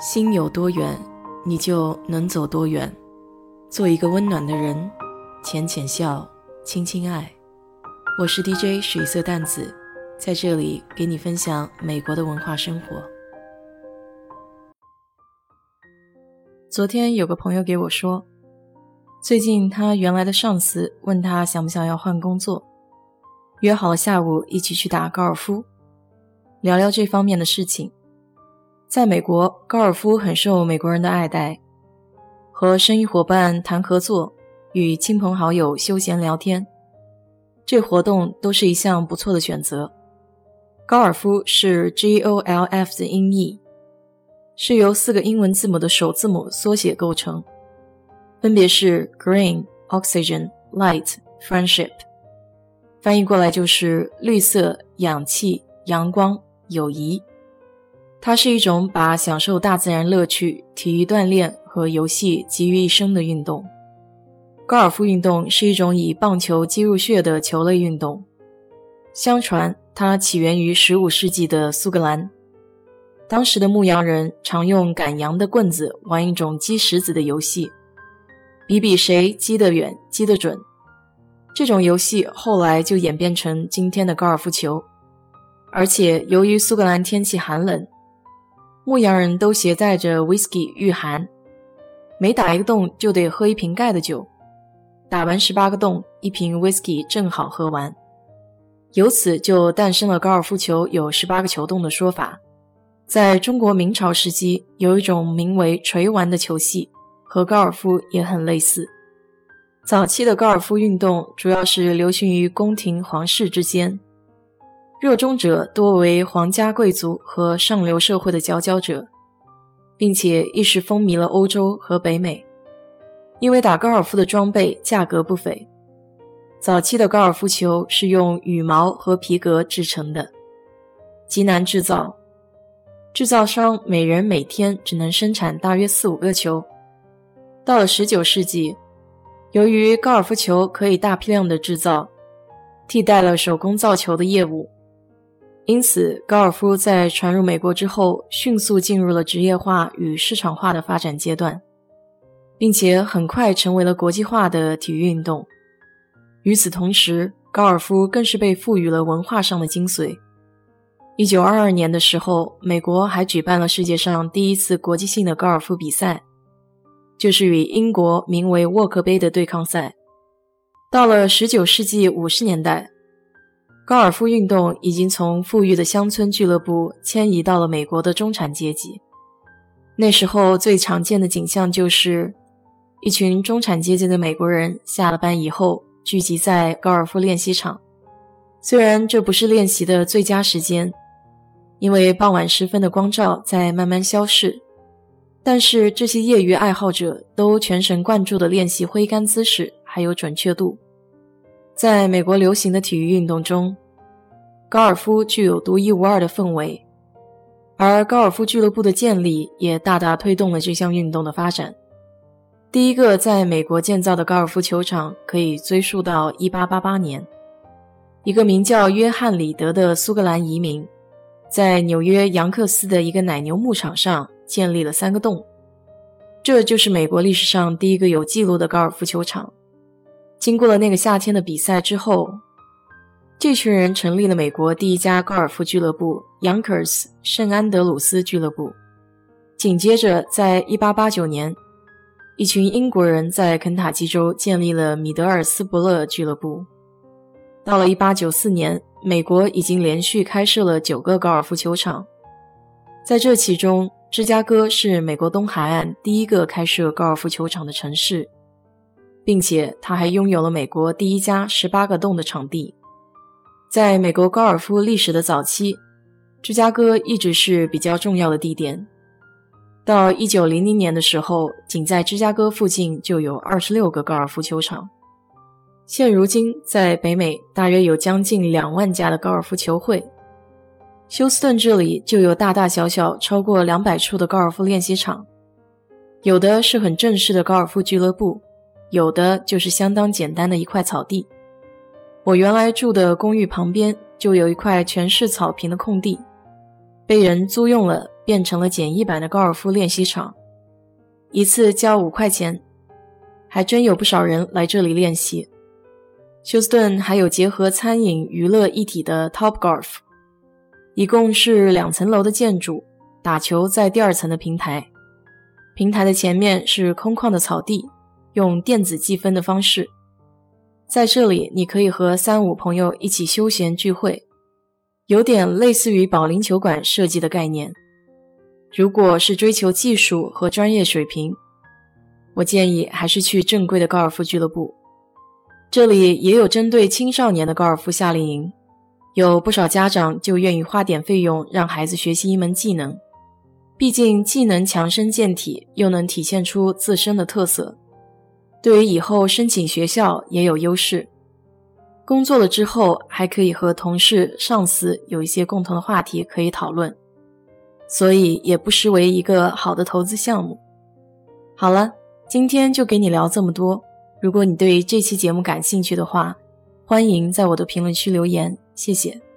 心有多远，你就能走多远。做一个温暖的人，浅浅笑，轻轻爱。我是 DJ 水色淡子，在这里给你分享美国的文化生活。昨天有个朋友给我说，最近他原来的上司问他想不想要换工作，约好了下午一起去打高尔夫，聊聊这方面的事情。在美国，高尔夫很受美国人的爱戴。和生意伙伴谈合作，与亲朋好友休闲聊天，这活动都是一项不错的选择。高尔夫是 G O L F 的音译，是由四个英文字母的首字母缩写构成，分别是 Green、Oxygen、Light、Friendship，翻译过来就是绿色、氧气、阳光、友谊。它是一种把享受大自然乐趣、体育锻炼和游戏集于一身的运动。高尔夫运动是一种以棒球击入血的球类运动。相传，它起源于15世纪的苏格兰。当时的牧羊人常用赶羊的棍子玩一种击石子的游戏，比比谁击得远、击得准。这种游戏后来就演变成今天的高尔夫球。而且，由于苏格兰天气寒冷，牧羊人都携带着 whisky 御寒，每打一个洞就得喝一瓶盖的酒，打完十八个洞，一瓶 whisky 正好喝完。由此就诞生了高尔夫球有十八个球洞的说法。在中国明朝时期，有一种名为锤丸的球系，和高尔夫也很类似。早期的高尔夫运动主要是流行于宫廷皇室之间。热衷者多为皇家贵族和上流社会的佼佼者，并且一时风靡了欧洲和北美。因为打高尔夫的装备价格不菲，早期的高尔夫球是用羽毛和皮革制成的，极难制造。制造商每人每天只能生产大约四五个球。到了19世纪，由于高尔夫球可以大批量的制造，替代了手工造球的业务。因此，高尔夫在传入美国之后，迅速进入了职业化与市场化的发展阶段，并且很快成为了国际化的体育运动。与此同时，高尔夫更是被赋予了文化上的精髓。一九二二年的时候，美国还举办了世界上第一次国际性的高尔夫比赛，就是与英国名为沃克杯的对抗赛。到了十九世纪五十年代。高尔夫运动已经从富裕的乡村俱乐部迁移到了美国的中产阶级。那时候最常见的景象就是一群中产阶级的美国人下了班以后聚集在高尔夫练习场。虽然这不是练习的最佳时间，因为傍晚时分的光照在慢慢消逝，但是这些业余爱好者都全神贯注地练习挥杆姿势还有准确度。在美国流行的体育运动中，高尔夫具有独一无二的氛围，而高尔夫俱乐部的建立也大大推动了这项运动的发展。第一个在美国建造的高尔夫球场可以追溯到1888年，一个名叫约翰·里德的苏格兰移民，在纽约杨克斯的一个奶牛牧场上建立了三个洞，这就是美国历史上第一个有记录的高尔夫球场。经过了那个夏天的比赛之后，这群人成立了美国第一家高尔夫俱乐部 ——Yonkers 圣安德鲁斯俱乐部。紧接着，在1889年，一群英国人在肯塔基州建立了米德尔斯伯勒俱乐部。到了1894年，美国已经连续开设了九个高尔夫球场，在这其中，芝加哥是美国东海岸第一个开设高尔夫球场的城市。并且，他还拥有了美国第一家十八个洞的场地。在美国高尔夫历史的早期，芝加哥一直是比较重要的地点。到一九零零年的时候，仅在芝加哥附近就有二十六个高尔夫球场。现如今，在北美大约有将近两万家的高尔夫球会。休斯顿这里就有大大小小超过两百处的高尔夫练习场，有的是很正式的高尔夫俱乐部。有的就是相当简单的一块草地。我原来住的公寓旁边就有一块全是草坪的空地，被人租用了，变成了简易版的高尔夫练习场，一次交五块钱，还真有不少人来这里练习。休斯顿还有结合餐饮娱乐一体的 Top Golf，一共是两层楼的建筑，打球在第二层的平台，平台的前面是空旷的草地，用电子计分的方式，在这里你可以和三五朋友一起休闲聚会。有点类似于保龄球馆设计的概念。如果是追求技术和专业水平，我建议还是去正规的高尔夫俱乐部。这里也有针对青少年的高尔夫夏令营，有不少家长就愿意花点费用让孩子学习一门技能。毕竟既能强身健体，又能体现出自身的特色，对于以后申请学校也有优势。工作了之后，还可以和同事、上司有一些共同的话题可以讨论，所以也不失为一个好的投资项目。好了，今天就给你聊这么多。如果你对这期节目感兴趣的话，欢迎在我的评论区留言，谢谢。